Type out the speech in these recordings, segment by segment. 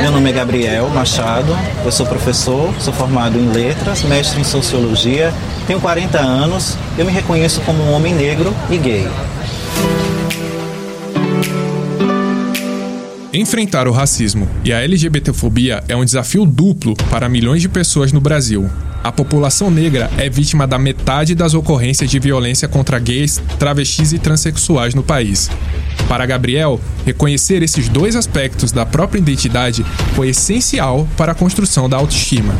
Meu nome é Gabriel Machado, eu sou professor, sou formado em letras, mestre em sociologia, tenho 40 anos, eu me reconheço como um homem negro e gay. Enfrentar o racismo e a LGBTfobia é um desafio duplo para milhões de pessoas no Brasil. A população negra é vítima da metade das ocorrências de violência contra gays, travestis e transexuais no país. Para Gabriel, reconhecer esses dois aspectos da própria identidade foi essencial para a construção da autoestima.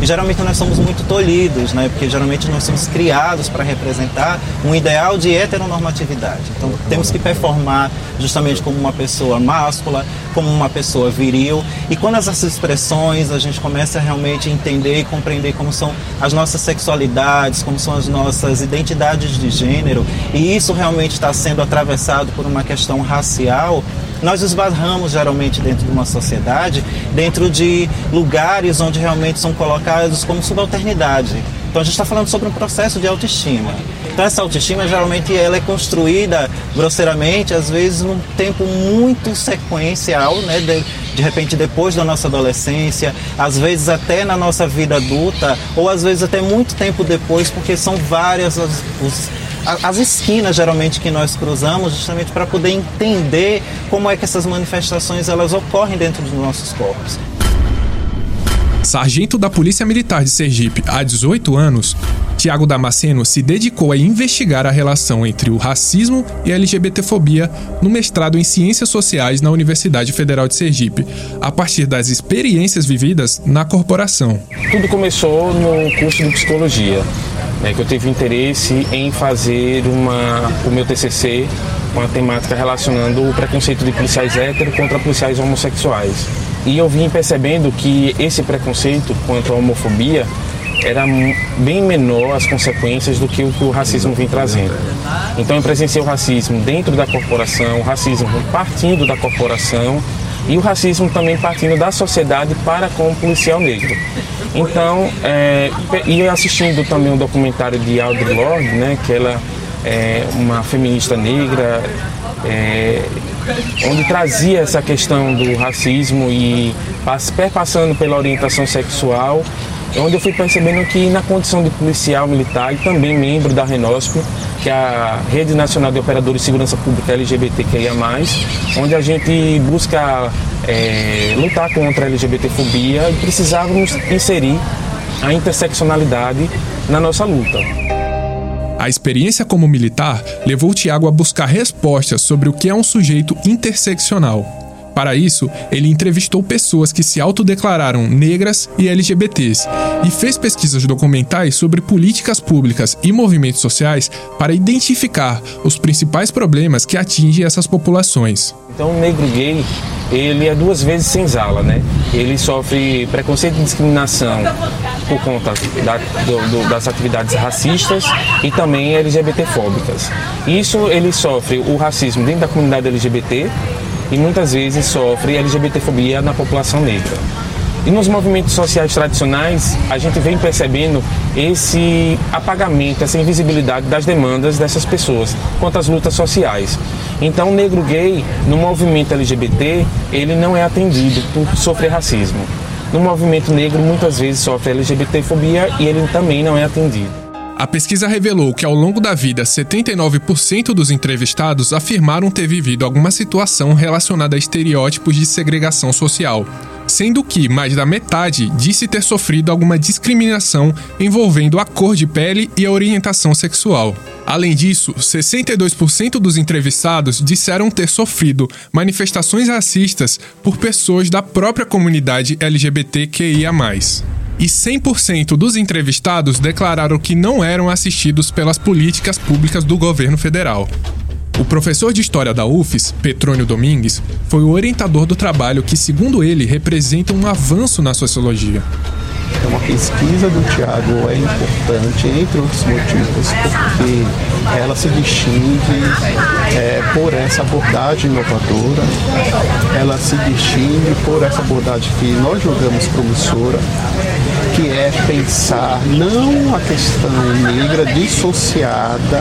E geralmente nós somos muito tolhidos, né? Porque geralmente nós somos criados para representar um ideal de heteronormatividade. Então temos que performar justamente como uma pessoa máscula, como uma pessoa viril. E quando essas expressões a gente começa a realmente entender e compreender como são as nossas sexualidades, como são as nossas identidades de gênero, e isso realmente está sendo atravessado por uma questão racial, nós esbarramos geralmente dentro de uma sociedade, dentro de lugares onde realmente são colocados como subalternidade. Então a gente está falando sobre um processo de autoestima. Então essa autoestima geralmente ela é construída grosseiramente, às vezes num tempo muito sequencial, né? De, de repente depois da nossa adolescência, às vezes até na nossa vida adulta, ou às vezes até muito tempo depois, porque são várias as, os, as esquinas geralmente que nós cruzamos justamente para poder entender como é que essas manifestações elas ocorrem dentro dos nossos corpos. Sargento da Polícia Militar de Sergipe há 18 anos, Tiago Damasceno se dedicou a investigar a relação entre o racismo e a LGBTfobia no mestrado em Ciências Sociais na Universidade Federal de Sergipe, a partir das experiências vividas na corporação. Tudo começou no curso de psicologia né, que eu tive interesse em fazer uma, o meu TCC, uma temática relacionando o preconceito de policiais héteros contra policiais homossexuais. E eu vim percebendo que esse preconceito contra a homofobia era bem menor as consequências do que o que o racismo vem trazendo. Então eu presenciei o racismo dentro da corporação, o racismo partindo da corporação e o racismo também partindo da sociedade para com o policial negro. Então, é, e assistindo também um documentário de Audre Lorde, né, que ela é uma feminista negra, é, onde trazia essa questão do racismo e perpassando pela orientação sexual, onde eu fui percebendo que na condição de policial militar e também membro da Renosp, que é a Rede Nacional de Operadores de Segurança Pública LGBTQIA+, onde a gente busca é, lutar contra a LGBTfobia e precisávamos inserir a interseccionalidade na nossa luta. A experiência como militar levou Tiago a buscar respostas sobre o que é um sujeito interseccional para isso, ele entrevistou pessoas que se autodeclararam negras e LGBTs e fez pesquisas documentais sobre políticas públicas e movimentos sociais para identificar os principais problemas que atingem essas populações. Então, o negro gay, ele é duas vezes senzala, né? Ele sofre preconceito e discriminação por conta da, do, do, das atividades racistas e também LGBTfóbicas. Isso ele sofre o racismo dentro da comunidade LGBT e muitas vezes sofre LGBTfobia na população negra. E nos movimentos sociais tradicionais, a gente vem percebendo esse apagamento, essa invisibilidade das demandas dessas pessoas quanto às lutas sociais. Então, o negro gay, no movimento LGBT, ele não é atendido por sofrer racismo. No movimento negro, muitas vezes sofre LGBTfobia e ele também não é atendido. A pesquisa revelou que ao longo da vida, 79% dos entrevistados afirmaram ter vivido alguma situação relacionada a estereótipos de segregação social, sendo que mais da metade disse ter sofrido alguma discriminação envolvendo a cor de pele e a orientação sexual. Além disso, 62% dos entrevistados disseram ter sofrido manifestações racistas por pessoas da própria comunidade LGBTQIA e 100% dos entrevistados declararam que não eram assistidos pelas políticas públicas do governo federal. O professor de História da UFES, Petrônio Domingues, foi o orientador do trabalho que, segundo ele, representa um avanço na sociologia. Então, a pesquisa do Tiago é importante, entre outros motivos, porque ela se distingue é, por essa abordagem inovadora, ela se distingue por essa abordagem que nós julgamos promissora, que é pensar não a questão negra dissociada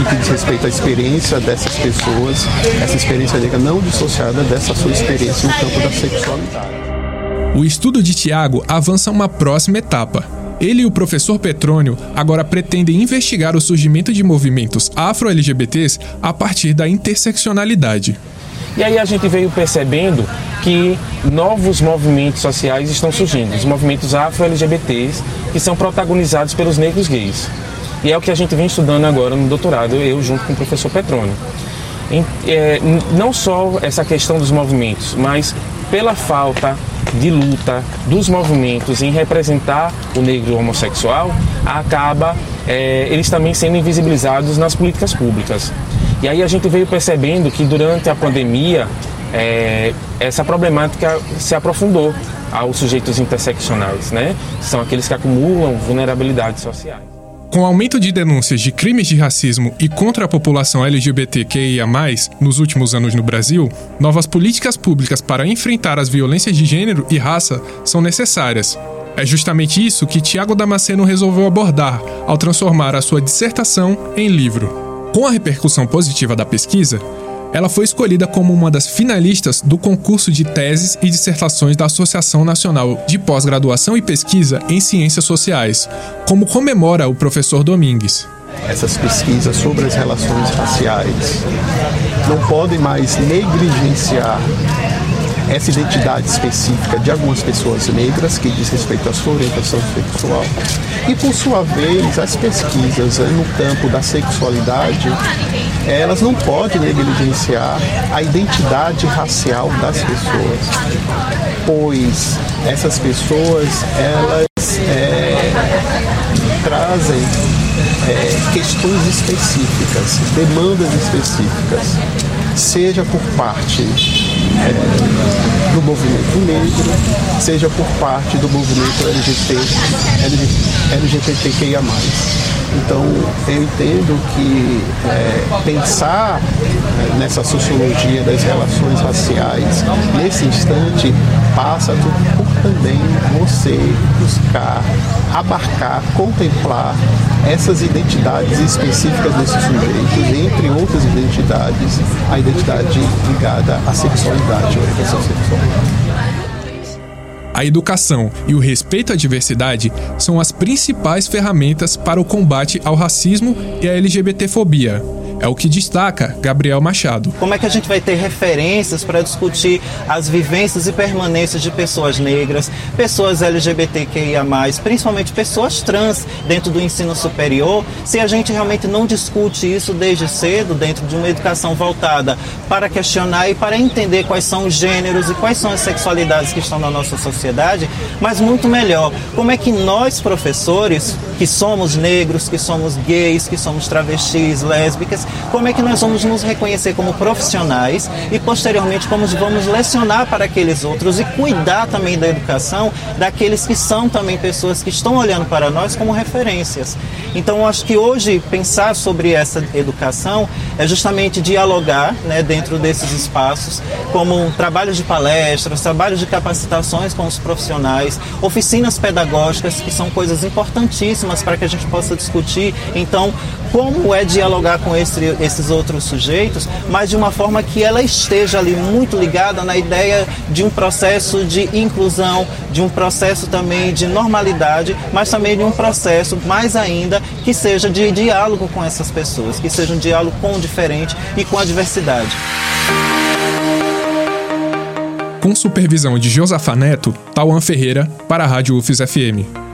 e que diz respeito à experiência dessas pessoas, essa experiência negra não dissociada dessa sua experiência no campo da sexualidade. O estudo de Tiago avança uma próxima etapa. Ele e o professor Petrônio agora pretendem investigar o surgimento de movimentos afro-LGBTs a partir da interseccionalidade. E aí a gente veio percebendo que novos movimentos sociais estão surgindo, os movimentos afro-LGBTs, que são protagonizados pelos negros gays. E é o que a gente vem estudando agora no doutorado, eu junto com o professor Petrônio. É, não só essa questão dos movimentos, mas pela falta de luta dos movimentos em representar o negro homossexual, acaba é, eles também sendo invisibilizados nas políticas públicas. E aí a gente veio percebendo que durante a pandemia é, essa problemática se aprofundou aos sujeitos interseccionais, né? São aqueles que acumulam vulnerabilidades sociais. Com o aumento de denúncias de crimes de racismo e contra a população LGBTQIA, nos últimos anos no Brasil, novas políticas públicas para enfrentar as violências de gênero e raça são necessárias. É justamente isso que Tiago Damasceno resolveu abordar ao transformar a sua dissertação em livro. Com a repercussão positiva da pesquisa, ela foi escolhida como uma das finalistas do concurso de teses e dissertações da Associação Nacional de Pós-Graduação e Pesquisa em Ciências Sociais, como comemora o professor Domingues. Essas pesquisas sobre as relações raciais não podem mais negligenciar essa identidade específica de algumas pessoas negras que diz respeito à sua orientação sexual. E por sua vez, as pesquisas no campo da sexualidade, elas não podem negligenciar a identidade racial das pessoas, pois essas pessoas elas é, trazem é, questões específicas, demandas específicas, seja por parte é, do movimento negro, seja por parte do movimento LGBT, LGBTQIA. Então, eu entendo que é, pensar é, nessa sociologia das relações raciais, nesse instante, passa por também você buscar, abarcar, contemplar essas identidades específicas desses sujeitos, entre outras identidades, a identidade ligada à sexualidade, à orientação sexual. A educação e o respeito à diversidade são as principais ferramentas para o combate ao racismo e à LGBTfobia. É o que destaca Gabriel Machado. Como é que a gente vai ter referências para discutir as vivências e permanências de pessoas negras, pessoas LGBTQIA, principalmente pessoas trans dentro do ensino superior, se a gente realmente não discute isso desde cedo, dentro de uma educação voltada para questionar e para entender quais são os gêneros e quais são as sexualidades que estão na nossa sociedade, mas muito melhor, como é que nós, professores, que somos negros, que somos gays, que somos travestis, lésbicas, como é que nós vamos nos reconhecer como profissionais e posteriormente como vamos lecionar para aqueles outros e cuidar também da educação daqueles que são também pessoas que estão olhando para nós como referências. Então, acho que hoje pensar sobre essa educação é justamente dialogar né, dentro desses espaços, como trabalhos de palestras, trabalhos de capacitações com os profissionais, oficinas pedagógicas, que são coisas importantíssimas para que a gente possa discutir, então, como é dialogar com esse esses outros sujeitos, mas de uma forma que ela esteja ali muito ligada na ideia de um processo de inclusão, de um processo também de normalidade, mas também de um processo, mais ainda, que seja de diálogo com essas pessoas, que seja um diálogo com o diferente e com a diversidade. Com supervisão de Josafa Neto, Tauan Ferreira, para a Rádio UFES FM.